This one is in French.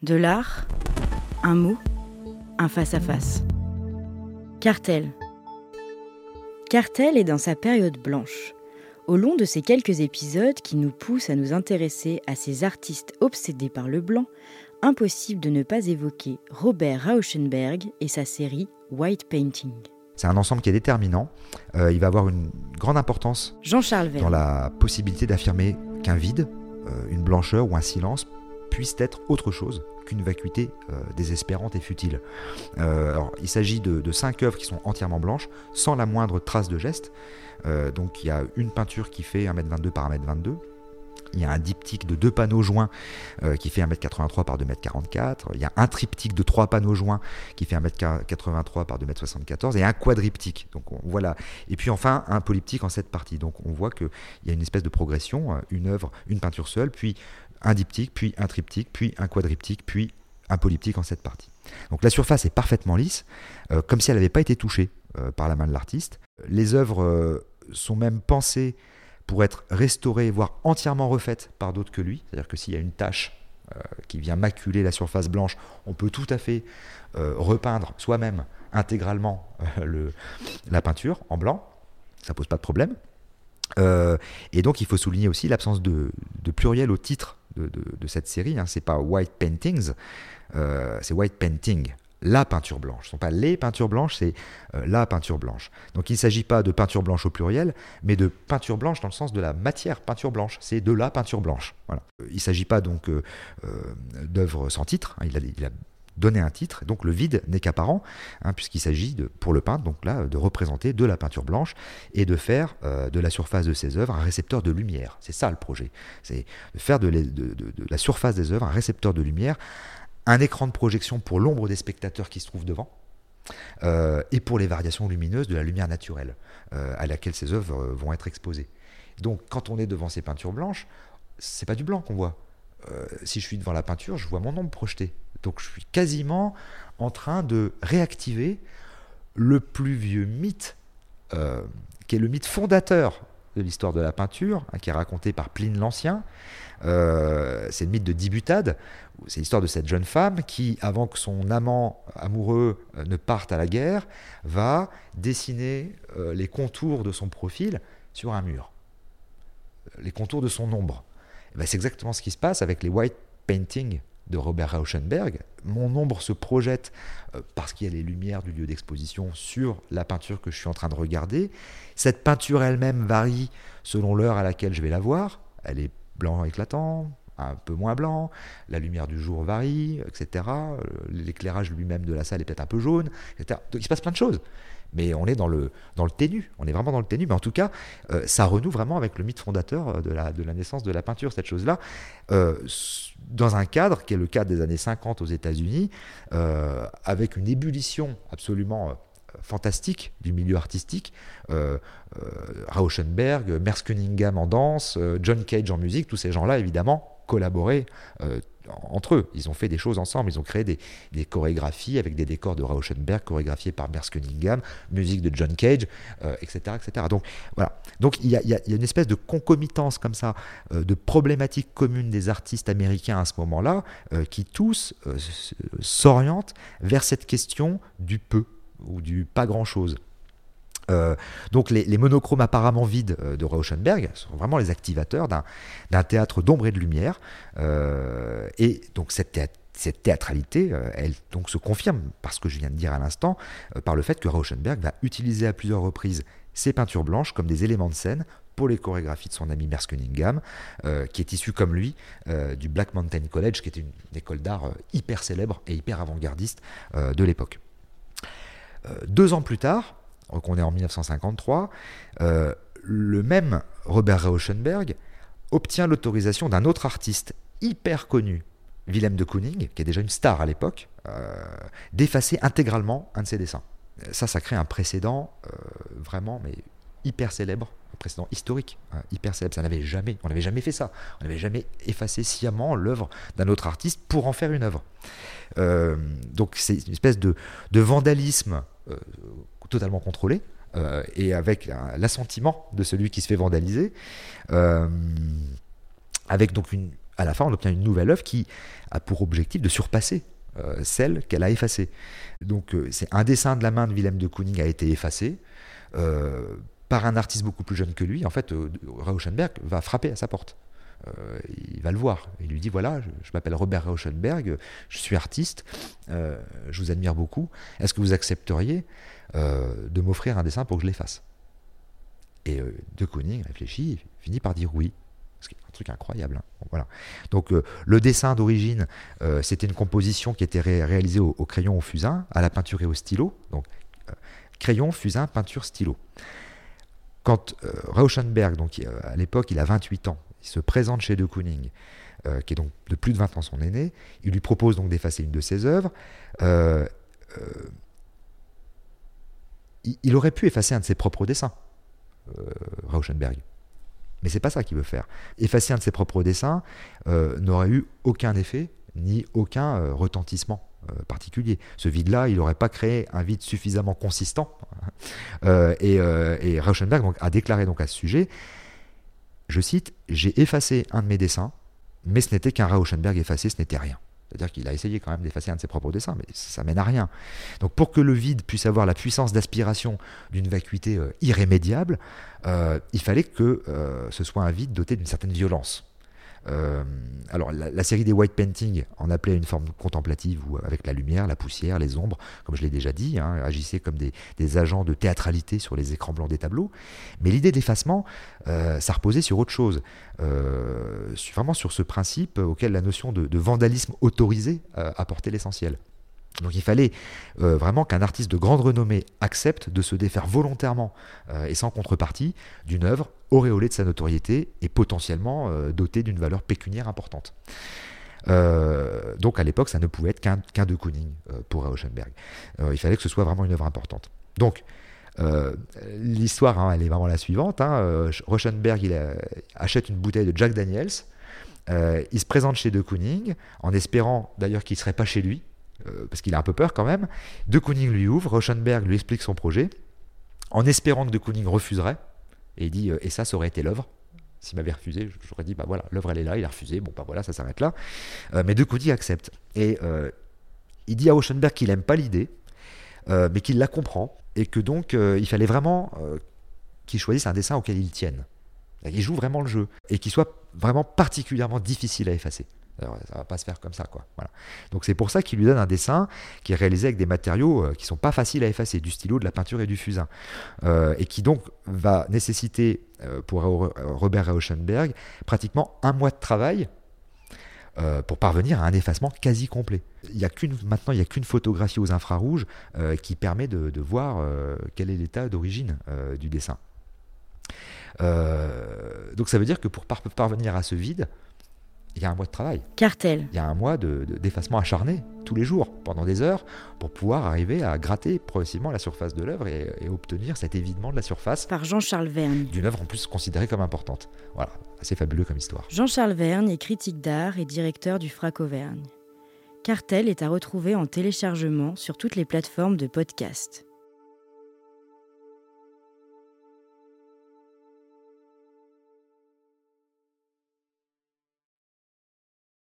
De l'art, un mot, un face-à-face. Cartel. Cartel est dans sa période blanche. Au long de ces quelques épisodes qui nous poussent à nous intéresser à ces artistes obsédés par le blanc, impossible de ne pas évoquer Robert Rauschenberg et sa série White Painting. C'est un ensemble qui est déterminant. Euh, il va avoir une grande importance Jean-Charles dans la possibilité d'affirmer qu'un vide, euh, une blancheur ou un silence puisse être autre chose qu'une vacuité euh, désespérante et futile. Euh, il s'agit de, cinq œuvres qui sont entièrement blanches, sans la moindre trace de geste. Euh, donc il y a une peinture qui fait 1m22 par 1m22. Il y a un diptyque de deux panneaux joints qui fait 1m83 par 2m44. Il y a un triptyque de trois panneaux joints qui fait 1m83 par 2m74 et un quadriptyque. Donc on- voilà. Et puis enfin un polyptyque en sept parties. Donc on voit qu'il y a une espèce de progression, une œuvre, une peinture seule, puis un diptyque, puis un triptyque, puis un quadriptyque, puis un polyptyque en sept parties. Donc la surface est parfaitement lisse, euh, comme si elle n'avait pas été touchée euh, par la main de l'artiste. Les œuvres euh, sont même pensées pour être restaurées, voire entièrement refaites par d'autres que lui. C'est-à-dire que s'il y a une tache qui vient maculer la surface blanche, on peut tout à fait repeindre soi-même intégralement le- la peinture en blanc. Ça pose pas de problème. Et donc il faut souligner aussi l'absence de pluriel au titre de, cette série. Hein. C'est pas White Paintings, euh, c'est White Painting, la peinture blanche. Ce ne sont pas les peintures blanches, c'est euh, la peinture blanche. Donc il ne s'agit pas de peinture blanche au pluriel, mais de peinture blanche dans le sens de la matière peinture blanche. C'est de la peinture blanche. Voilà. Euh, Il ne s'agit pas donc d'œuvres sans titre. hein. A, il a donné un titre, donc le vide n'est qu'apparent, hein, puisqu'il s'agit pour le peintre, donc là, de représenter de la peinture blanche et de faire euh, de la surface de ses œuvres un récepteur de lumière. C'est ça le projet. C'est de faire de, la surface des œuvres un récepteur de lumière, un écran de projection pour l'ombre des spectateurs qui se trouvent devant, euh, et pour les variations lumineuses de la lumière naturelle euh, à laquelle ces œuvres vont être exposées. Donc quand on est devant ces peintures blanches, c'est pas du blanc qu'on voit. Si je suis devant la peinture, je vois mon ombre projetée. Donc je suis quasiment en train de réactiver le plus vieux mythe, euh, qui est le mythe fondateur de l'histoire de la peinture, hein, qui est raconté par Pline l'Ancien. Euh, c'est le mythe de Dibutade. C'est l'histoire de cette jeune femme qui, avant que son amant amoureux euh, ne parte à la guerre, va dessiner les contours de son profil sur un mur. Les contours de son ombre. Ben, c'est exactement ce qui se passe avec les white paintings de Robert Rauschenberg. Mon ombre se projette euh, parce qu'il y a les lumières du lieu d'exposition sur la peinture que je suis en train de regarder. Cette peinture elle-même varie selon l'heure à laquelle je vais la voir. Elle est blanc éclatant, un peu moins blanc, la lumière du jour varie, etc. Euh, L'éclairage lui-même de la salle est peut-être un peu jaune, etc. Donc il se passe plein de choses. Mais on est dans le, dans le ténu, on est vraiment dans le ténu. Mais en tout cas, euh, ça renoue vraiment avec le mythe fondateur euh, de la, de la naissance de la peinture, cette chose-là, dans un cadre qui est le cadre des années 50 aux États-Unis, avec une ébullition absolument fantastique du milieu artistique. Euh, euh, Rauschenberg, Merce Cunningham en danse, John Cage en musique, tous ces gens-là, évidemment, collaboraient euh, entre eux. Ils ont fait des choses ensemble, ils ont créé des, des chorégraphies avec des décors de Rauschenberg, chorégraphiés par Merce Cunningham, musique de John Cage, euh, etc., etc. Donc il y, a, une espèce de concomitance comme ça, euh, de problématiques communes des artistes américains à ce moment-là, qui tous s'orientent vers cette question du peu ou du pas grand-chose. Euh, donc les, monochromes apparemment vides euh, de Rauschenberg sont vraiment les activateurs d'un théâtre d'ombre et de lumière. Euh, et donc cette, théâ- cette théâtralité, elle donc se confirme par ce que je viens de dire à l'instant, par le fait que Rauschenberg va utiliser à plusieurs reprises ces peintures blanches comme des éléments de scène pour les chorégraphies de son ami Merce Cunningham, qui est issu comme lui du Black Mountain College, qui était une, école d'art hyper célèbre et hyper avant-gardiste de l'époque. Deux ans plus tard, donc on est en 1953, euh, le même Robert Rauschenberg obtient l'autorisation d'un autre artiste hyper connu, Willem de Kooning, qui est déjà une star à l'époque, euh, d'effacer intégralement un de ses dessins. Ça, ça crée un précédent euh, vraiment mais hyper célèbre, un précédent historique, hein, hyper célèbre. Ça n'avait jamais, on n'avait jamais fait ça. On n'avait jamais effacé sciemment l'œuvre d'un autre artiste pour en faire une œuvre. Donc c'est une espèce de, vandalisme totalement contrôlé euh, et avec l'assentiment de celui qui se fait vandaliser, euh, avec donc à la fin, on obtient une nouvelle œuvre qui a pour objectif de surpasser celle qu'elle a effacée. Donc c'est un dessin de la main de Willem de Kooning a été effacé par un artiste beaucoup plus jeune que lui. En fait, Rauschenberg va frapper à sa porte. Euh, il va le voir. Il lui dit voilà, je, m'appelle Robert Rauschenberg, je suis artiste, euh, je vous admire beaucoup. Est-ce que vous accepteriez euh, de m'offrir un dessin pour que je l'efface? Et De Kooning réfléchit, finit par dire oui. C'est un truc incroyable. Hein. voilà. Donc le dessin d'origine, c'était une composition qui était réalisée au, crayon au fusain, à la peinture et au stylo. Donc crayon, fusain, peinture, stylo. Quand Rauschenberg, donc à l'époque il a 28 ans, il se présente chez De Kooning, euh, qui est donc de plus de 20 ans son aîné. Il lui propose donc d'effacer une de ses œuvres. Euh, euh, il, aurait pu effacer un de ses propres dessins, Rauschenberg. Mais c'est pas ça qu'il veut faire. Effacer un de ses propres dessins n'aurait eu aucun effet ni aucun retentissement particulier. Ce vide-là, il n'aurait pas créé un vide suffisamment consistant. et, et Rauschenberg a déclaré donc à ce sujet je cite, j'ai effacé un de mes dessins, mais ce n'était qu'un Rauschenberg effacé, ce n'était rien. C'est-à-dire qu'il a essayé quand même d'effacer un de ses propres dessins, mais ça mène à rien. Donc pour que le vide puisse avoir la puissance d'aspiration d'une vacuité euh, irrémédiable, euh, il fallait que euh, ce soit un vide doté d'une certaine violence. Euh, alors la, série des white painting en appelait une forme contemplative avec la lumière, la poussière, les ombres, comme je l'ai déjà dit, hein, agissaient comme des, agents de théâtralité sur les écrans blancs des tableaux. Mais l'idée d'effacement, euh, ça reposait sur autre chose, euh, vraiment sur ce principe auquel la notion de vandalisme autorisé apportait l'essentiel. Donc il fallait euh, vraiment qu'un artiste de grande renommée accepte de se défaire volontairement euh, et sans contrepartie d'une œuvre auréolée de sa notoriété et potentiellement euh, dotée d'une valeur pécuniaire importante. donc à l'époque, ça ne pouvait être qu'un de Kooning pour Rauschenberg. il fallait que ce soit vraiment une œuvre importante. Donc l'histoire, hein, elle est vraiment la suivante. Hein. Rauschenberg achète une bouteille de Jack Daniels. il se présente chez De Kooning en espérant d'ailleurs qu'il ne serait pas chez lui, euh, parce qu'il a un peu peur quand même. De Kooning lui ouvre, Rauschenberg lui explique son projet, en espérant que De Kooning refuserait, et il dit, euh, et ça, ça aurait été l'œuvre. S'il m'avait refusé, j'aurais dit, bah voilà, l'œuvre elle est là, il a refusé, bon bah voilà, ça s'arrête là. Euh, mais De Kooning accepte. Et il dit à Rauschenberg qu'il n'aime pas l'idée, mais qu'il la comprend, et que donc il fallait vraiment qu'il choisisse un dessin auquel il tienne. Il joue vraiment le jeu, et qu'il soit vraiment particulièrement difficile à effacer. Alors, ça va pas se faire comme ça, quoi. Donc c'est pour ça qu'il lui donne un dessin qui est réalisé avec des matériaux euh, qui sont pas faciles à effacer, du stylo, de la peinture et du fusain, euh, et qui donc va nécessiter euh, pour Robert Rauschenberg pratiquement un mois de travail pour parvenir à un effacement quasi complet. Maintenant, il n'y a qu'une photographie aux infrarouges qui permet de voir quel est l'état d'origine du dessin. donc ça veut dire que pour parvenir à ce vide, il y a un mois de travail. Cartel. Il y a un mois d'effacement acharné, tous les jours, pendant des heures, pour pouvoir arriver à gratter progressivement la surface de l'œuvre et, obtenir cet évidement de la surface. Par Jean-Charles Vergne. D'une œuvre en plus considérée comme importante. Voilà, assez fabuleux comme histoire. Jean-Charles Vergne est critique d'art et directeur du FRAC Auvergne. Cartel est à retrouver en téléchargement sur toutes les plateformes de podcast.